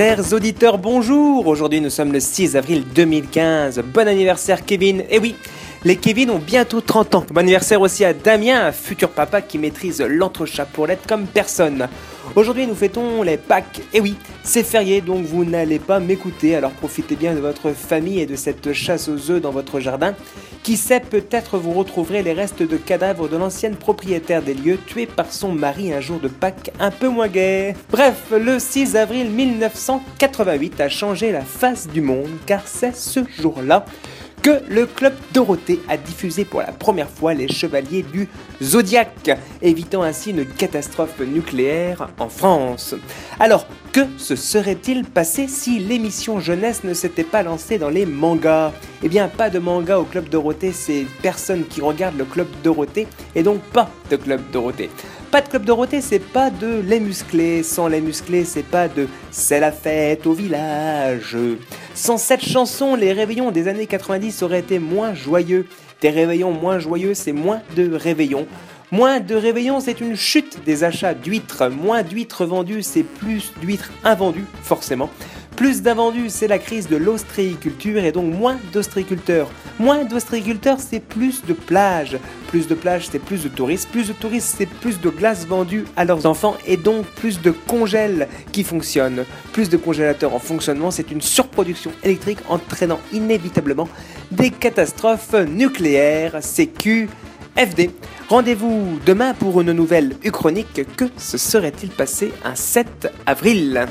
Chers auditeurs, bonjour Aujourd'hui nous sommes le 6 avril 2015. Bon anniversaire Kevin Et oui, les Kevin ont bientôt 30 ans. Bon anniversaire aussi à Damien, un futur papa qui maîtrise l'entrechat-pour-lettre comme personne. Aujourd'hui, nous fêtons les Pâques. Et oui, c'est férié, donc vous n'allez pas m'écouter, alors profitez bien de votre famille et de cette chasse aux œufs dans votre jardin. Qui sait, peut-être vous retrouverez les restes de cadavres de l'ancienne propriétaire des lieux tuée par son mari un jour de Pâques un peu moins gai. Bref, le 6 avril 1988 a changé la face du monde, car c'est ce jour-là que le club Dorothée a diffusé pour la première fois les Chevaliers du Zodiaque, évitant ainsi une catastrophe nucléaire en France. Alors, que se serait-il passé si l'émission jeunesse ne s'était pas lancée dans les mangas? Eh bien, pas de manga au club Dorothée, c'est personne qui regarde le club Dorothée, et donc pas de club Dorothée. Pas de club Dorothée, c'est pas de les musclés. Sans les musclés, c'est pas de c'est la fête au village. Sans cette chanson, les réveillons des années 90 auraient été moins joyeux. Des réveillons moins joyeux, c'est moins de réveillons. Moins de réveillons, c'est une chute des achats d'huîtres. Moins d'huîtres vendues, c'est plus d'huîtres invendues, forcément. Plus d'invendus, c'est la crise de l'ostréiculture et donc moins d'ostréiculteurs. Moins d'ostréiculteurs, c'est plus de plages. Plus de plages, c'est plus de touristes. Plus de touristes, c'est plus de glace vendue à leurs enfants et donc plus de congèles qui fonctionnent. Plus de congélateurs en fonctionnement, c'est une surproduction électrique entraînant inévitablement des catastrophes nucléaires. CQ. FD. Rendez-vous demain pour une nouvelle Uchronique. Que se serait-il passé un 7 avril?